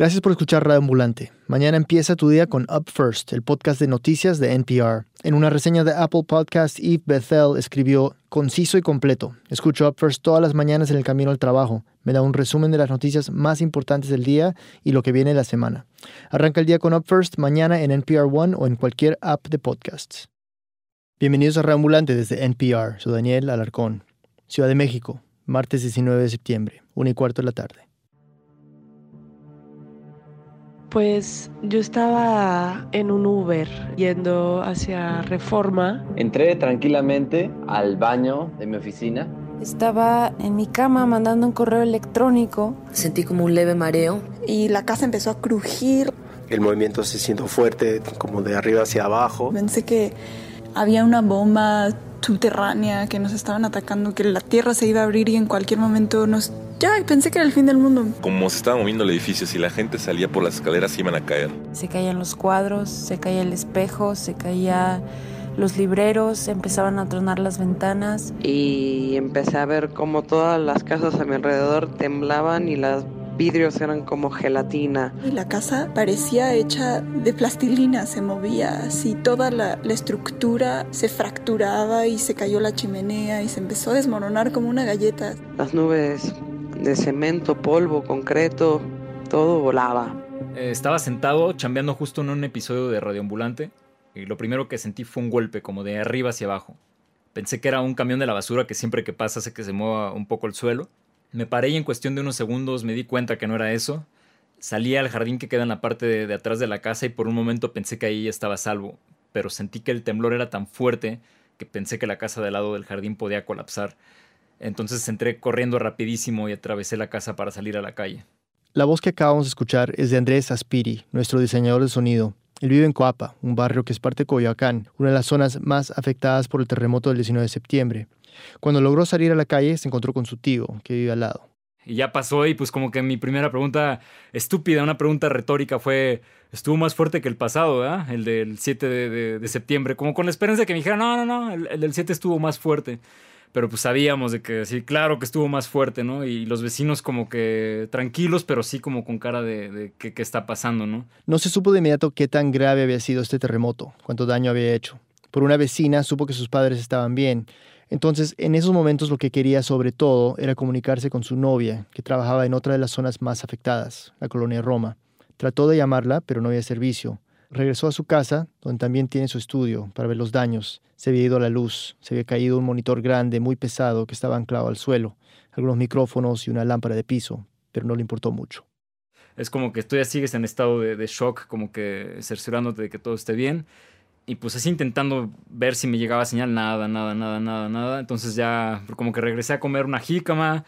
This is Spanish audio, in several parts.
Gracias por escuchar Radio Ambulante. Mañana empieza tu día con Up First, el podcast de noticias de NPR. En una reseña de Apple Podcast, Eve Bethel escribió conciso y completo. Escucho Up First todas las mañanas en el camino al trabajo. Me da un resumen de las noticias más importantes del día y lo que viene la semana. Arranca el día con Up First mañana en NPR One o en cualquier app de podcasts. Bienvenidos a Radio Ambulante desde NPR. Soy Daniel Alarcón. Ciudad de México, martes 19 de septiembre, 1 y cuarto de la tarde. Pues yo estaba en un Uber yendo hacia Reforma. Entré tranquilamente al baño de mi oficina. Estaba en mi cama mandando un correo electrónico. Sentí como un leve mareo. Y la casa empezó a crujir. El movimiento se sintió fuerte, como de arriba hacia abajo. Pensé que había una bomba subterránea que nos estaban atacando, que la tierra se iba a abrir y en cualquier momento nos ya, pensé que era el fin del mundo. Como se estaba moviendo el edificio, si la gente salía por las escaleras iban a caer. Se caían los cuadros, se caía el espejo, se caía los libreros, empezaban a tronar las ventanas. Y empecé a ver como todas las casas a mi alrededor temblaban y los vidrios eran como gelatina. Y la casa parecía hecha de plastilina, se movía así, toda la, la, estructura se fracturaba y se cayó la chimenea y se empezó a desmoronar como una galleta. Las nubes de cemento, polvo, concreto, todo volaba. Eh, estaba sentado chambeando justo en un episodio de Radioambulante y lo primero que sentí fue un golpe como de arriba hacia abajo. Pensé que era un camión de la basura que siempre que pasa hace que se mueva un poco el suelo. Me paré y en cuestión de unos segundos me di cuenta que no era eso. Salí al jardín que queda en la parte de, atrás de la casa y por un momento pensé que ahí estaba salvo, pero sentí que el temblor era tan fuerte que pensé que la casa del lado del jardín podía colapsar. Entonces entré corriendo rapidísimo y atravesé la casa para salir a la calle. La voz que acabamos de escuchar es de Andrés Aspiri, nuestro diseñador de sonido. Él vive en Coapa, un barrio que es parte de Coyoacán, una de las zonas más afectadas por el terremoto del 19 de septiembre. Cuando logró salir a la calle, se encontró con su tío, que vive al lado. Y ya pasó y pues como que mi primera pregunta estúpida, una pregunta retórica fue, estuvo más fuerte que el pasado, ¿verdad? El del 7 de, de, de septiembre, como con la esperanza de que me dijera, no, no, no, el, el del 7 estuvo más fuerte pero pues sabíamos de que sí, claro que estuvo más fuerte, ¿no? Y los vecinos como que tranquilos, pero sí como con cara de, de qué está pasando, ¿no? No se supo de inmediato qué tan grave había sido este terremoto, cuánto daño había hecho. Por una vecina supo que sus padres estaban bien. Entonces, en esos momentos lo que quería sobre todo era comunicarse con su novia, que trabajaba en otra de las zonas más afectadas, la colonia Roma. Trató de llamarla, pero no había servicio. Regresó a su casa, donde también tiene su estudio, para ver los daños. Se había ido a la luz, se había caído un monitor grande, muy pesado, que estaba anclado al suelo, algunos micrófonos y una lámpara de piso, pero no le importó mucho. Es como que tú ya sigues en estado de, de shock, como que cerciorándote de que todo esté bien. Y pues así intentando ver si me llegaba señal, nada, nada, nada, nada, nada. Entonces ya como que regresé a comer una jícama,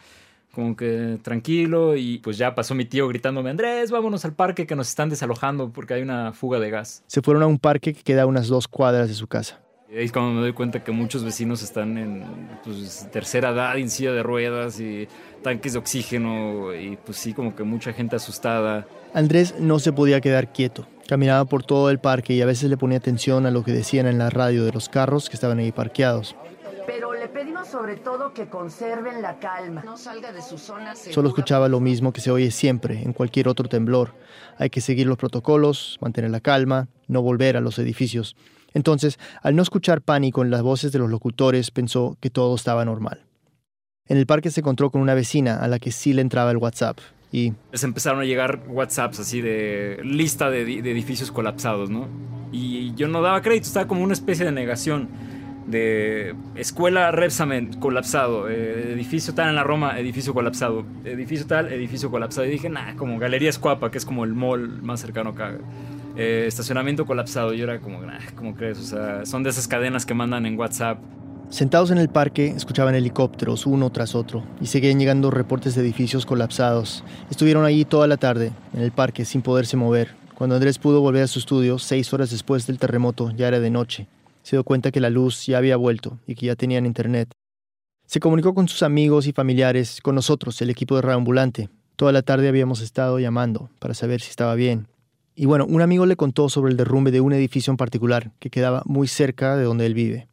como que tranquilo y pues ya pasó mi tío gritándome, Andrés, vámonos al parque que nos están desalojando porque hay una fuga de gas. Se fueron a un parque que queda a unas dos cuadras de su casa. Y ahí es cuando me doy cuenta que muchos vecinos están en pues, tercera edad, en silla de ruedas y tanques de oxígeno y pues sí, como que mucha gente asustada. Andrés no se podía quedar quieto. Caminaba por todo el parque y a veces le ponía atención a lo que decían en la radio de los carros que estaban ahí parqueados. Pedimos sobre todo que conserven la calma. No salga de su zona segura. Solo escuchaba lo mismo que se oye siempre en cualquier otro temblor. Hay que seguir los protocolos, mantener la calma, no volver a los edificios. Entonces, al no escuchar pánico en las voces de los locutores, pensó que todo estaba normal. En el parque se encontró con una vecina a la que sí le entraba el WhatsApp y... Les empezaron a llegar WhatsApps así de lista de, de edificios colapsados, ¿no? Y yo no daba crédito, estaba como una especie de negación de escuela Repsamen colapsado, eh, edificio tal en la Roma, edificio colapsado, edificio tal, edificio colapsado. Y dije, nah, como Galería Escuapa, que es como el mall más cercano acá. Eh, estacionamiento colapsado. Y yo era como, nah, ¿cómo crees? O sea, son de esas cadenas que mandan en WhatsApp. Sentados en el parque, escuchaban helicópteros uno tras otro y seguían llegando reportes de edificios colapsados. Estuvieron allí toda la tarde, en el parque, sin poderse mover. Cuando Andrés pudo volver a su estudio, seis horas después del terremoto, ya era de noche se dio cuenta que la luz ya había vuelto y que ya tenían internet. Se comunicó con sus amigos y familiares, con nosotros, el equipo de Reambulante. Toda la tarde habíamos estado llamando para saber si estaba bien. Y bueno, un amigo le contó sobre el derrumbe de un edificio en particular que quedaba muy cerca de donde él vive.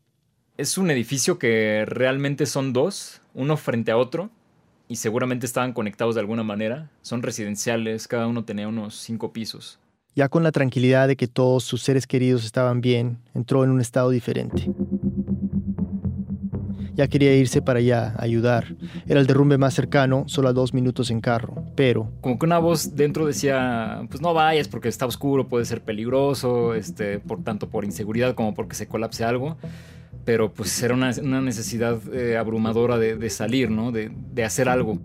Es un edificio que realmente son dos, uno frente a otro, y seguramente estaban conectados de alguna manera. Son residenciales, cada uno tenía unos cinco pisos. Ya con la tranquilidad de que todos sus seres queridos estaban bien, entró en un estado diferente. Ya quería irse para allá, a ayudar. Era el derrumbe más cercano, solo a dos minutos en carro, pero... Como que una voz dentro decía, pues no vayas porque está oscuro, puede ser peligroso, este, por tanto por inseguridad como porque se colapse algo. Pero pues era una, necesidad eh, abrumadora de, salir, ¿no? De, de hacer algo.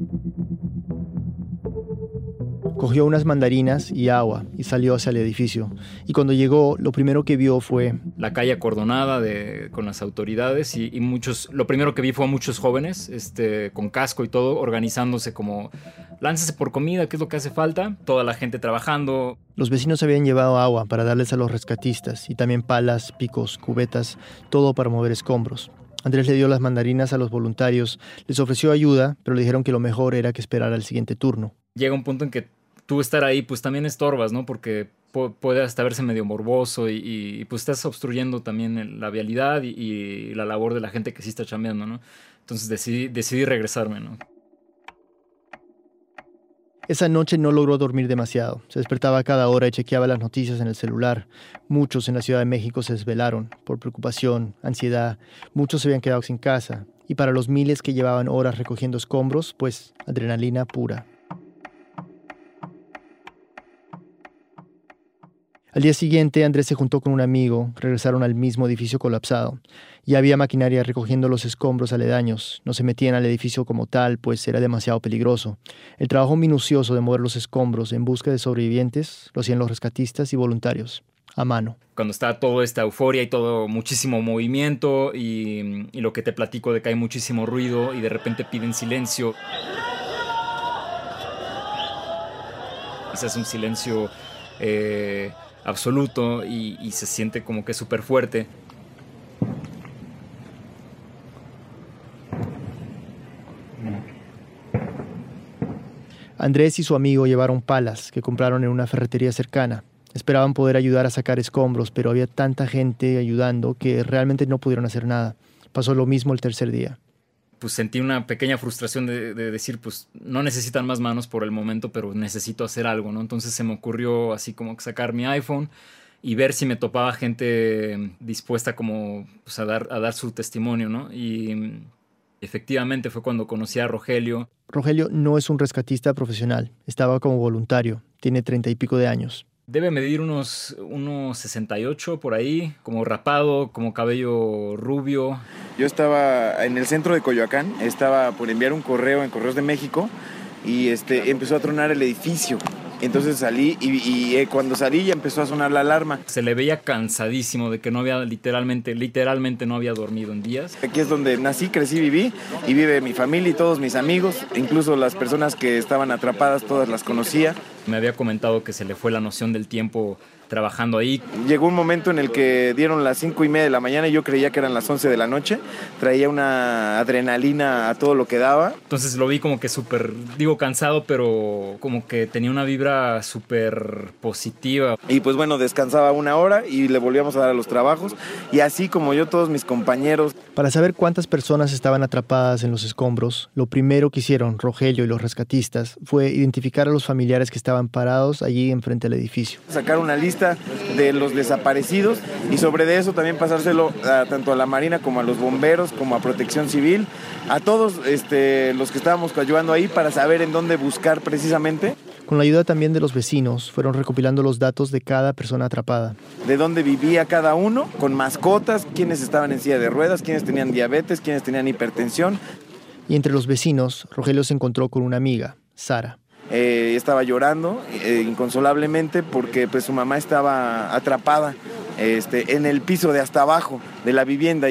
Cogió unas mandarinas y agua y salió hacia el edificio. Y cuando llegó, lo primero que vio fue... La calle acordonada de, con las autoridades y, muchos... Lo primero que vi fue a muchos jóvenes, este, con casco y todo, organizándose como... Láncese por comida, ¿qué es lo que hace falta? Toda la gente trabajando. Los vecinos habían llevado agua para darles a los rescatistas y también palas, picos, cubetas, todo para mover escombros. Andrés le dio las mandarinas a los voluntarios, les ofreció ayuda, pero le dijeron que lo mejor era que esperara el siguiente turno. Llega un punto en que tú estar ahí, pues también estorbas, ¿no? Porque puede hasta verse medio morboso y, pues estás obstruyendo también la vialidad y, la labor de la gente que sí está chambeando, ¿no? Entonces decidí, regresarme, ¿no? Esa noche no logró dormir demasiado. Se despertaba cada hora y chequeaba las noticias en el celular. Muchos en la Ciudad de México se desvelaron por preocupación, ansiedad. Muchos se habían quedado sin casa. Y para los miles que llevaban horas recogiendo escombros, pues adrenalina pura. Al día siguiente, Andrés se juntó con un amigo, regresaron al mismo edificio colapsado. Ya había maquinaria recogiendo los escombros aledaños, no se metían al edificio como tal, pues era demasiado peligroso. El trabajo minucioso de mover los escombros en busca de sobrevivientes lo hacían los rescatistas y voluntarios, a mano. Cuando está toda esta euforia y todo muchísimo movimiento y, lo que te platico de que hay muchísimo ruido y de repente piden silencio. Ese es un silencio... Eh, absoluto y, se siente como que súper fuerte. Andrés y su amigo llevaron palas que compraron en una ferretería cercana. Esperaban poder ayudar a sacar escombros, pero había tanta gente ayudando que realmente no pudieron hacer nada. Pasó lo mismo el tercer día pues sentí una pequeña frustración de, decir, pues no necesitan más manos por el momento, pero necesito hacer algo, ¿no? Entonces se me ocurrió así como sacar mi iPhone y ver si me topaba gente dispuesta como pues, a, dar, a dar su testimonio, ¿no? Y efectivamente fue cuando conocí a Rogelio. Rogelio no es un rescatista profesional, estaba como voluntario, tiene treinta y pico de años. Debe medir unos, unos 68 por ahí, como rapado, como cabello rubio. Yo estaba en el centro de Coyoacán, estaba por enviar un correo en Correos de México y este, empezó a tronar el edificio. Entonces salí y, eh, cuando salí ya empezó a sonar la alarma. Se le veía cansadísimo de que no había literalmente, literalmente no había dormido en días. Aquí es donde nací, crecí, viví y vive mi familia y todos mis amigos, incluso las personas que estaban atrapadas, todas las conocía. Me había comentado que se le fue la noción del tiempo trabajando ahí. Llegó un momento en el que dieron las cinco y media de la mañana y yo creía que eran las 11 de la noche. Traía una adrenalina a todo lo que daba. Entonces lo vi como que súper, digo cansado, pero como que tenía una vibra súper positiva. Y pues bueno, descansaba una hora y le volvíamos a dar a los trabajos. Y así como yo, todos mis compañeros. Para saber cuántas personas estaban atrapadas en los escombros, lo primero que hicieron Rogelio y los rescatistas fue identificar a los familiares que estaban parados allí enfrente del edificio. Sacar una lista de los desaparecidos y sobre de eso también pasárselo tanto a la Marina como a los bomberos, como a Protección Civil, a todos este, los que estábamos ayudando ahí para saber en dónde buscar precisamente. Con la ayuda también de los vecinos, fueron recopilando los datos de cada persona atrapada. De dónde vivía cada uno, con mascotas, quiénes estaban en silla de ruedas, quiénes tenían diabetes, quiénes tenían hipertensión. Y entre los vecinos, Rogelio se encontró con una amiga, Sara. Eh, estaba llorando eh, inconsolablemente porque pues su mamá estaba atrapada este, en el piso de hasta abajo de la vivienda.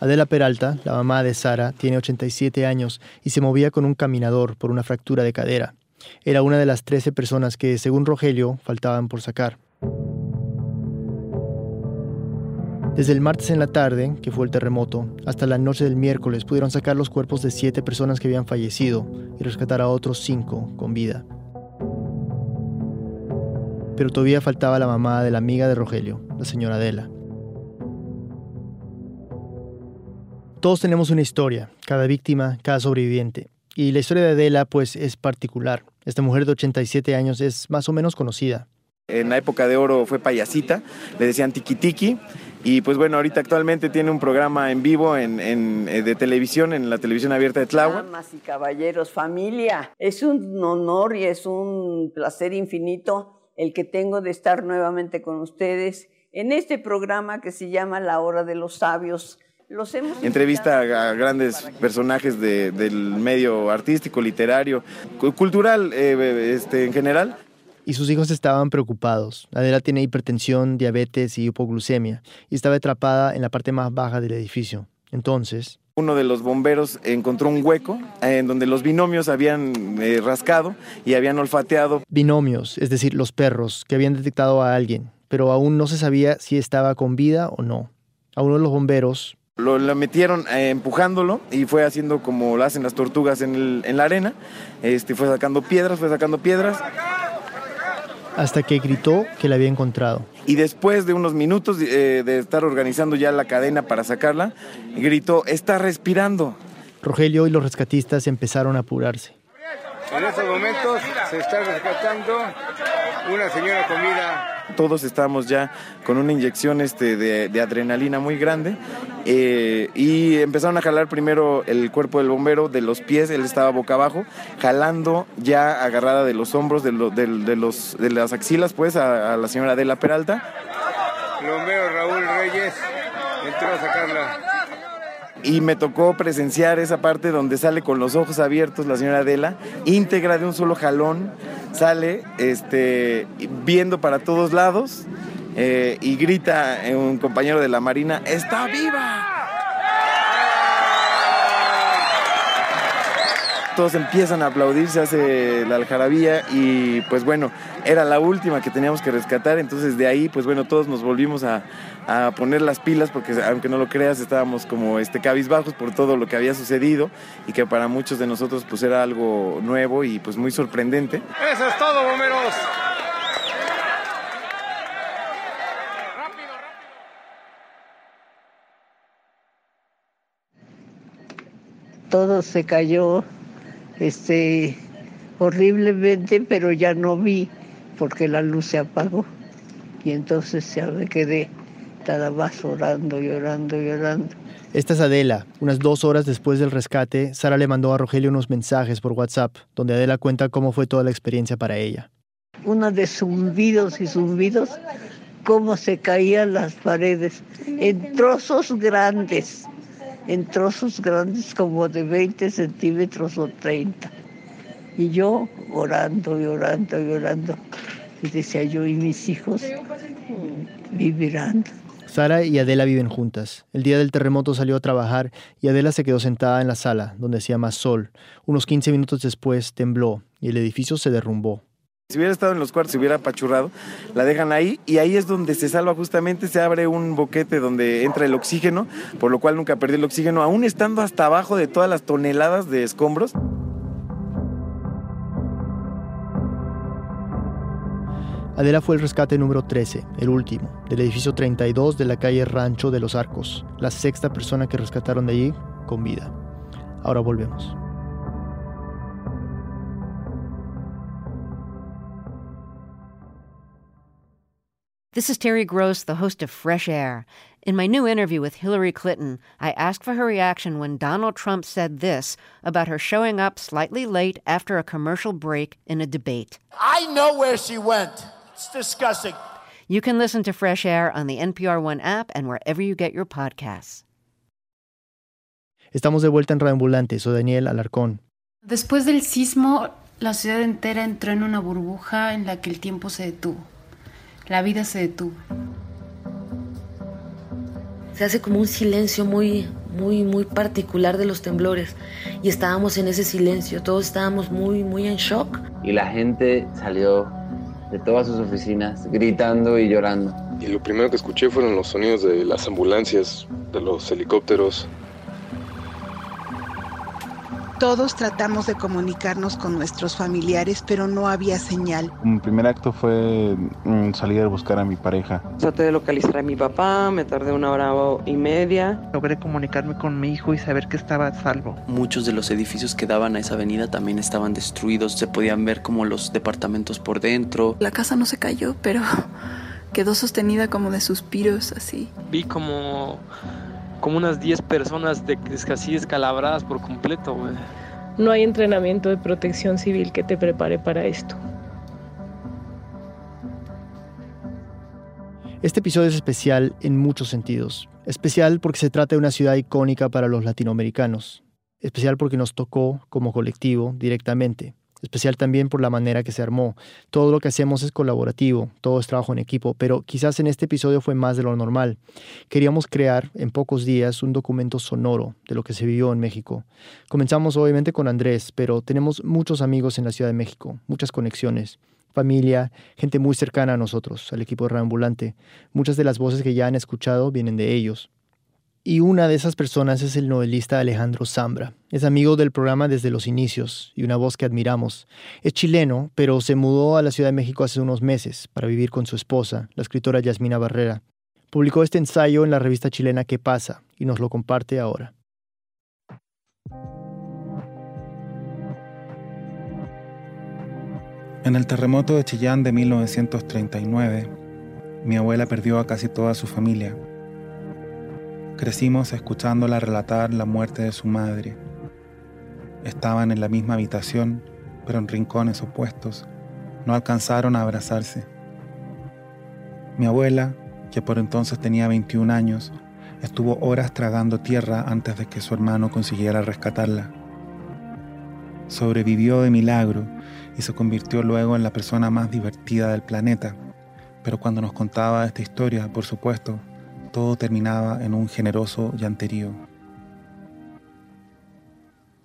Adela Peralta, la mamá de Sara, tiene 87 años y se movía con un caminador por una fractura de cadera. Era una de las 13 personas que, según Rogelio, faltaban por sacar. Desde el martes en la tarde, que fue el terremoto, hasta la noche del miércoles pudieron sacar los cuerpos de siete personas que habían fallecido y rescatar a otros cinco con vida. Pero todavía faltaba la mamá de la amiga de Rogelio, la señora Adela. Todos tenemos una historia, cada víctima, cada sobreviviente. Y la historia de Adela pues es particular. Esta mujer de 87 años es más o menos conocida. En la época de oro fue payasita, le decían tiki tiki. Y pues bueno, ahorita actualmente tiene un programa en vivo en, en, eh, de televisión, en la televisión abierta de Tláhuac. Damas y caballeros, familia, es un honor y es un placer infinito el que tengo de estar nuevamente con ustedes en este programa que se llama La Hora de los Sabios. Los hemos Entrevista a, grandes personajes de, del medio artístico, literario, cu- cultural eh, este, en general. Y sus hijos estaban preocupados. Adela tiene hipertensión, diabetes y hipoglucemia y estaba atrapada en la parte más baja del edificio. Entonces, Uno de los bomberos encontró un hueco eh, en donde los binomios habían eh, rascado y habían olfateado. binomios, es decir, los perros, que habían detectado a alguien, pero aún no se sabía si estaba con vida o no. A uno de los bomberos, Lo, lo metieron eh, empujándolo y fue haciendo como lo hacen las tortugas en, el- en la arena. Este, fue sacando piedras, fue sacando piedras. hasta que gritó que la había encontrado. Y después de unos minutos eh, de estar organizando ya la cadena para sacarla, gritó, está respirando. Rogelio y los rescatistas empezaron a apurarse. En estos momentos se está rescatando una señora con vida. Todos estábamos ya con una inyección este, de, de adrenalina muy grande eh, y empezaron a jalar primero el cuerpo del bombero de los pies, él estaba boca abajo, jalando ya agarrada de los hombros, de, del- de los, de las axilas, pues, a, la señora Adela Peralta. Bombero Raúl Reyes entró a sacarla. Y me tocó presenciar esa parte donde sale con los ojos abiertos la señora Adela, íntegra de un solo jalón, sale este, viendo para todos lados eh, y grita eh, un compañero de la Marina, ¡está viva! Todos empiezan a aplaudir, se hace la algarabía y pues bueno, era la última que teníamos que rescatar, entonces de ahí pues bueno, todos nos volvimos a, a poner las pilas porque aunque no lo creas estábamos como este cabizbajos por todo lo que había sucedido y que para muchos de nosotros pues era algo nuevo y pues muy sorprendente. Eso es todo, bomberos. todo se cayó este horriblemente, pero ya no vi porque la luz se apagó. Y entonces ya me quedé nada más orando y orando y orando. Esta es Adela. Unas dos horas después del rescate, Sara le mandó a Rogelio unos mensajes por WhatsApp, donde Adela cuenta cómo fue toda la experiencia para ella. Una de zumbidos y zumbidos, cómo se caían las paredes en trozos grandes, en trozos grandes como de 20 centímetros o 30. Y yo orando y orando y orando. Y decía yo, ¿y mis hijos vivirán? Sara y Adela viven juntas. El día del terremoto salió a trabajar y Adela se quedó sentada en la sala, donde hacía más sol. Unos 15 minutos después tembló y el edificio se derrumbó. Si hubiera estado en los cuartos, se hubiera apachurrado, la dejan ahí y ahí es donde se salva justamente, se abre un boquete donde entra el oxígeno, por lo cual nunca perdí el oxígeno, aún estando hasta abajo de todas las toneladas de escombros. Adela fue el rescate número 13, el último, del edificio 32 de la calle Rancho de los Arcos, la sexta persona que rescataron de allí con vida. Ahora volvemos. This is Terry Gross, the host of Fresh Air. In my new interview with Hillary Clinton, I asked for her reaction when Donald Trump said this about her showing up slightly late after a commercial break in a debate. I know where she went. It's disgusting. You can listen to Fresh Air on the NPR One app and wherever you get your podcasts. Estamos de vuelta en Radioambulante, soy Daniel Alarcón. Después del sismo, la ciudad entera entró en una burbuja en la que el tiempo se detuvo. La vida se detuvo. Se hace como un silencio muy, muy, muy particular de los temblores. Y estábamos en ese silencio, todos estábamos muy, muy en shock. Y la gente salió de todas sus oficinas gritando y llorando. Y lo primero que escuché fueron los sonidos de las ambulancias, de los helicópteros. Todos tratamos de comunicarnos con nuestros familiares, pero no había señal. Mi primer acto fue mm, salir a buscar a mi pareja. Traté de localizar a mi papá, me tardé una hora y media. Logré comunicarme con mi hijo y saber que estaba a salvo. Muchos de los edificios que daban a esa avenida también estaban destruidos, se podían ver como los departamentos por dentro. La casa no se cayó, pero quedó sostenida como de suspiros así. Vi como como unas 10 personas de, así descalabradas por completo. No hay entrenamiento de protección civil que te prepare para esto. Este episodio es especial en muchos sentidos. Especial porque se trata de una ciudad icónica para los latinoamericanos. Especial porque nos tocó como colectivo directamente especial también por la manera que se armó. Todo lo que hacemos es colaborativo, todo es trabajo en equipo, pero quizás en este episodio fue más de lo normal. Queríamos crear en pocos días un documento sonoro de lo que se vivió en México. Comenzamos obviamente con Andrés, pero tenemos muchos amigos en la Ciudad de México, muchas conexiones familia, gente muy cercana a nosotros, al equipo de Reambulante. Muchas de las voces que ya han escuchado vienen de ellos. Y una de esas personas es el novelista Alejandro Zambra. Es amigo del programa desde los inicios y una voz que admiramos. Es chileno, pero se mudó a la Ciudad de México hace unos meses para vivir con su esposa, la escritora Yasmina Barrera. Publicó este ensayo en la revista chilena ¿Qué pasa? y nos lo comparte ahora. En el terremoto de Chillán de 1939, mi abuela perdió a casi toda su familia Crecimos escuchándola relatar la muerte de su madre. Estaban en la misma habitación, pero en rincones opuestos. No alcanzaron a abrazarse. Mi abuela, que por entonces tenía 21 años, estuvo horas tragando tierra antes de que su hermano consiguiera rescatarla. Sobrevivió de milagro y se convirtió luego en la persona más divertida del planeta. Pero cuando nos contaba esta historia, por supuesto, todo terminaba en un generoso llanterío.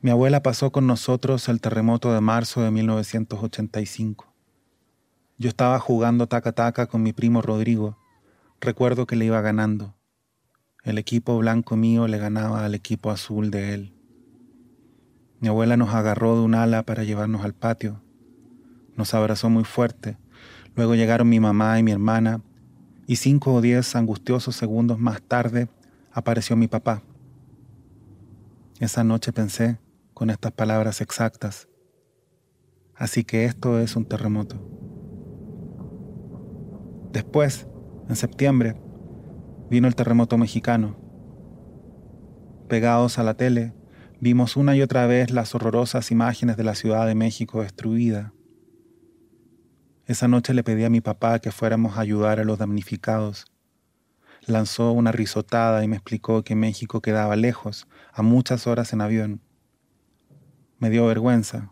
Mi abuela pasó con nosotros el terremoto de marzo de 1985. Yo estaba jugando taca-taca con mi primo Rodrigo. Recuerdo que le iba ganando. El equipo blanco mío le ganaba al equipo azul de él. Mi abuela nos agarró de un ala para llevarnos al patio. Nos abrazó muy fuerte. Luego llegaron mi mamá y mi hermana y cinco o diez angustiosos segundos más tarde apareció mi papá. Esa noche pensé con estas palabras exactas, así que esto es un terremoto. Después, en septiembre, vino el terremoto mexicano. Pegados a la tele, vimos una y otra vez las horrorosas imágenes de la Ciudad de México destruida esa noche le pedí a mi papá que fuéramos a ayudar a los damnificados. Lanzó una risotada y me explicó que México quedaba lejos, a muchas horas en avión. Me dio vergüenza.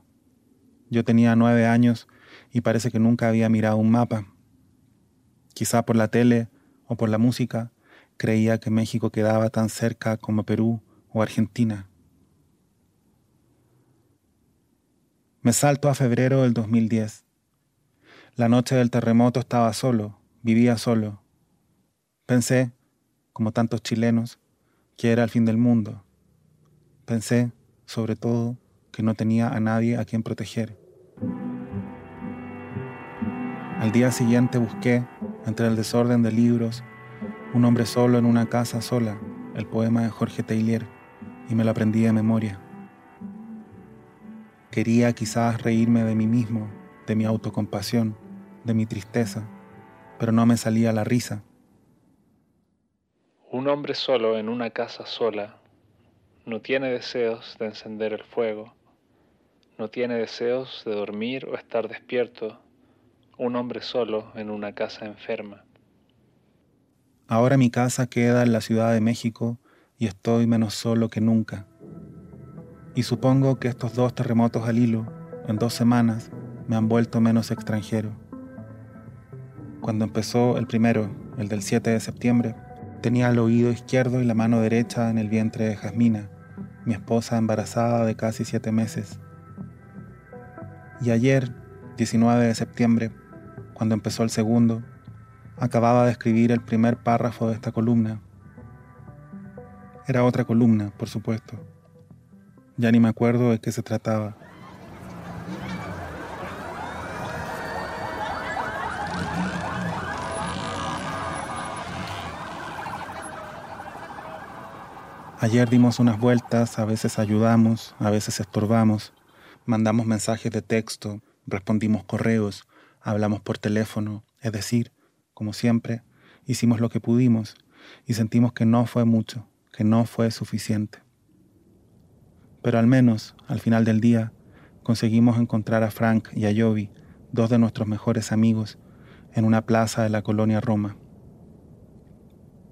Yo tenía nueve años y parece que nunca había mirado un mapa. Quizá por la tele o por la música creía que México quedaba tan cerca como Perú o Argentina. Me salto a febrero del 2010. La noche del terremoto estaba solo, vivía solo. Pensé, como tantos chilenos, que era el fin del mundo. Pensé, sobre todo, que no tenía a nadie a quien proteger. Al día siguiente busqué, entre el desorden de libros, Un hombre solo en una casa sola, el poema de Jorge Taylor, y me lo aprendí de memoria. Quería quizás reírme de mí mismo, de mi autocompasión, de mi tristeza, pero no me salía la risa. Un hombre solo en una casa sola no tiene deseos de encender el fuego, no tiene deseos de dormir o estar despierto, un hombre solo en una casa enferma. Ahora mi casa queda en la Ciudad de México y estoy menos solo que nunca. Y supongo que estos dos terremotos al hilo, en dos semanas, me han vuelto menos extranjero. Cuando empezó el primero, el del 7 de septiembre, tenía el oído izquierdo y la mano derecha en el vientre de Jasmina, mi esposa embarazada de casi siete meses. Y ayer, 19 de septiembre, cuando empezó el segundo, acababa de escribir el primer párrafo de esta columna. Era otra columna, por supuesto. Ya ni me acuerdo de qué se trataba. Ayer dimos unas vueltas, a veces ayudamos, a veces estorbamos, mandamos mensajes de texto, respondimos correos, hablamos por teléfono, es decir, como siempre, hicimos lo que pudimos y sentimos que no fue mucho, que no fue suficiente. Pero al menos, al final del día, conseguimos encontrar a Frank y a Jovi, dos de nuestros mejores amigos, en una plaza de la colonia Roma.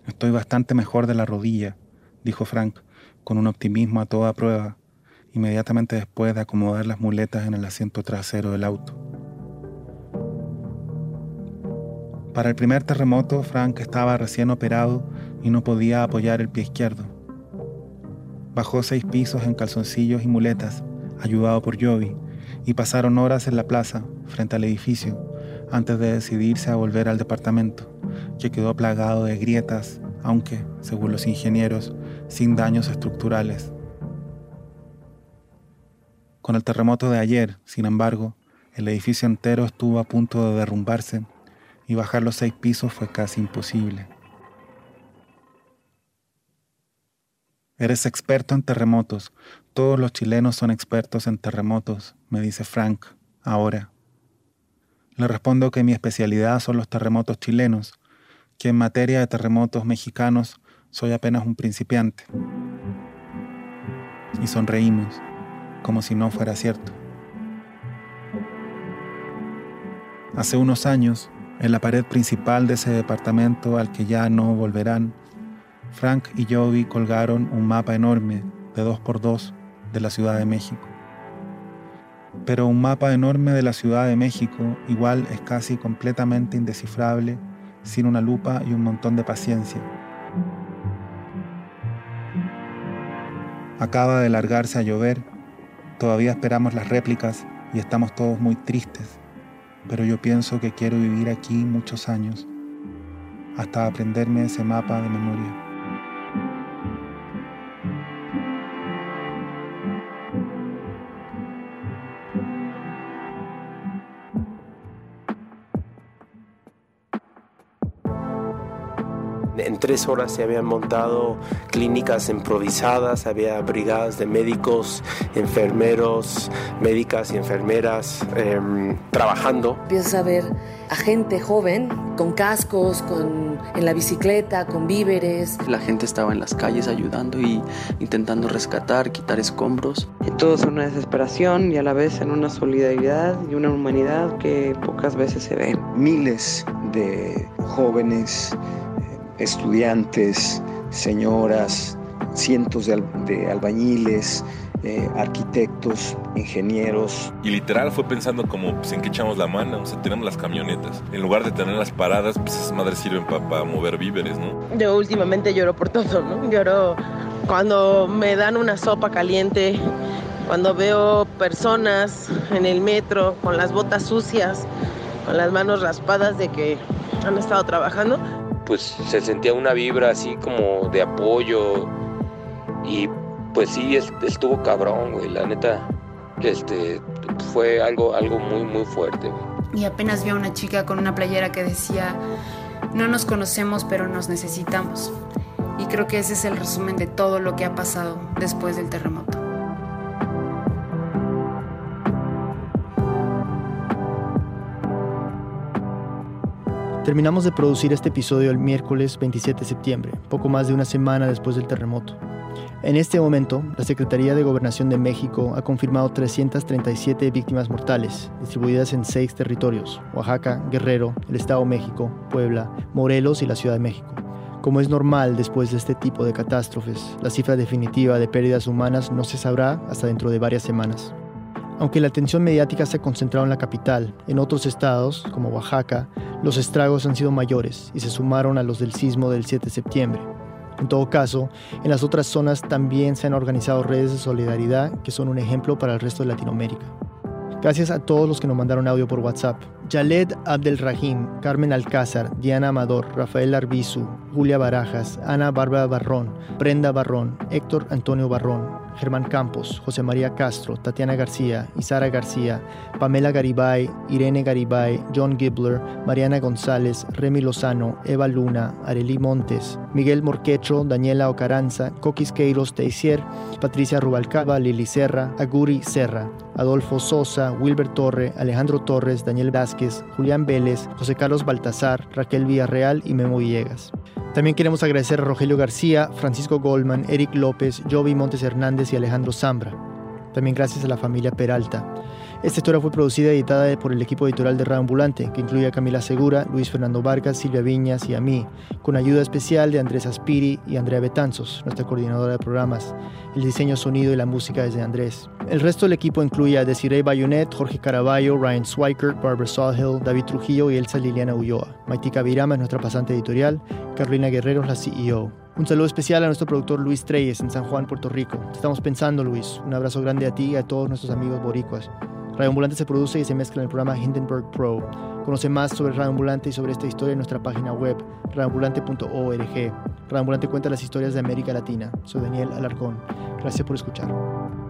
Estoy bastante mejor de la rodilla, dijo Frank, con un optimismo a toda prueba, inmediatamente después de acomodar las muletas en el asiento trasero del auto. Para el primer terremoto, Frank estaba recién operado y no podía apoyar el pie izquierdo. Bajó seis pisos en calzoncillos y muletas, ayudado por Jovi, y pasaron horas en la plaza, frente al edificio, antes de decidirse a volver al departamento, que quedó plagado de grietas, aunque, según los ingenieros, sin daños estructurales. Con el terremoto de ayer, sin embargo, el edificio entero estuvo a punto de derrumbarse y bajar los seis pisos fue casi imposible. Eres experto en terremotos. Todos los chilenos son expertos en terremotos, me dice Frank, ahora. Le respondo que mi especialidad son los terremotos chilenos, que en materia de terremotos mexicanos soy apenas un principiante. Y sonreímos, como si no fuera cierto. Hace unos años, en la pared principal de ese departamento al que ya no volverán, Frank y Jovi colgaron un mapa enorme de dos por dos de la Ciudad de México. Pero un mapa enorme de la Ciudad de México igual es casi completamente indescifrable sin una lupa y un montón de paciencia. Acaba de largarse a llover, todavía esperamos las réplicas y estamos todos muy tristes, pero yo pienso que quiero vivir aquí muchos años, hasta aprenderme ese mapa de memoria. En tres horas se habían montado clínicas improvisadas, había brigadas de médicos, enfermeros, médicas y enfermeras em, trabajando. Empiezas a ver a gente joven con cascos, con, en la bicicleta, con víveres. La gente estaba en las calles ayudando y intentando rescatar, quitar escombros. Y todos en una desesperación y a la vez en una solidaridad y una humanidad que pocas veces se ve. Miles de jóvenes estudiantes, señoras, cientos de, albañiles, eh, arquitectos, ingenieros. Y literal fue pensando como, pues, ¿en qué echamos la mano? O sea, tenemos las camionetas. En lugar de tener las paradas, pues esas madres sirven para mover víveres, ¿no? Yo últimamente lloro por todo, ¿no? Lloro cuando me dan una sopa caliente, cuando veo personas en el metro con las botas sucias, con las manos raspadas de que han estado trabajando pues se sentía una vibra así como de apoyo y pues sí estuvo cabrón, güey, la neta este fue algo algo muy muy fuerte. Y apenas vi a una chica con una playera que decía no nos conocemos pero nos necesitamos. Y creo que ese es el resumen de todo lo que ha pasado después del terremoto. Terminamos de producir este episodio el miércoles 27 de septiembre, poco más de una semana después del terremoto. En este momento, la Secretaría de Gobernación de México ha confirmado 337 víctimas mortales, distribuidas en seis territorios, Oaxaca, Guerrero, el Estado de México, Puebla, Morelos y la Ciudad de México. Como es normal después de este tipo de catástrofes, la cifra definitiva de pérdidas humanas no se sabrá hasta dentro de varias semanas. Aunque la atención mediática se ha concentrado en la capital, en otros estados, como Oaxaca, los estragos han sido mayores y se sumaron a los del sismo del 7 de septiembre. En todo caso, en las otras zonas también se han organizado redes de solidaridad que son un ejemplo para el resto de Latinoamérica. Gracias a todos los que nos mandaron audio por WhatsApp. Jaled Abdelrahim, Carmen Alcázar, Diana Amador, Rafael Arbizu, Julia Barajas, Ana Bárbara Barrón, Brenda Barrón, Héctor Antonio Barrón, Germán Campos, José María Castro, Tatiana García, Isara García, Pamela Garibay, Irene Garibay, John Gibler, Mariana González, Remy Lozano, Eva Luna, Arely Montes, Miguel Morquecho, Daniela Ocaranza, Coquis Queiros Teisier, Patricia Rubalcaba, Lili Serra, Aguri Serra, Adolfo Sosa, Wilber Torre, Alejandro Torres, Daniel Vázquez, Julián Vélez, José Carlos Baltazar, Raquel Villarreal y Memo Villegas. También queremos agradecer a Rogelio García, Francisco Goldman, Eric López, Jovi Montes Hernández y Alejandro Zambra. También gracias a la familia Peralta. Esta historia fue producida y editada por el equipo editorial de Radio Ambulante, que incluye a Camila Segura, Luis Fernando Vargas, Silvia Viñas y a mí, con ayuda especial de Andrés Aspiri y Andrea Betanzos, nuestra coordinadora de programas. El diseño sonido y la música es de Andrés. El resto del equipo incluye a Desiree Bayonet, Jorge Caraballo, Ryan Swikert, Barbara Sawhill, David Trujillo y Elsa Liliana Ulloa. Maitika Virama es nuestra pasante editorial, Carolina Guerrero es la CEO. Un saludo especial a nuestro productor Luis Treyes en San Juan, Puerto Rico. estamos pensando, Luis. Un abrazo grande a ti y a todos nuestros amigos boricuas. Radio Ambulante se produce y se mezcla en el programa Hindenburg Pro. Conoce más sobre Radio Ambulante y sobre esta historia en nuestra página web, radioambulante.org. Radio Ambulante cuenta las historias de América Latina. Soy Daniel Alarcón. Gracias por escuchar.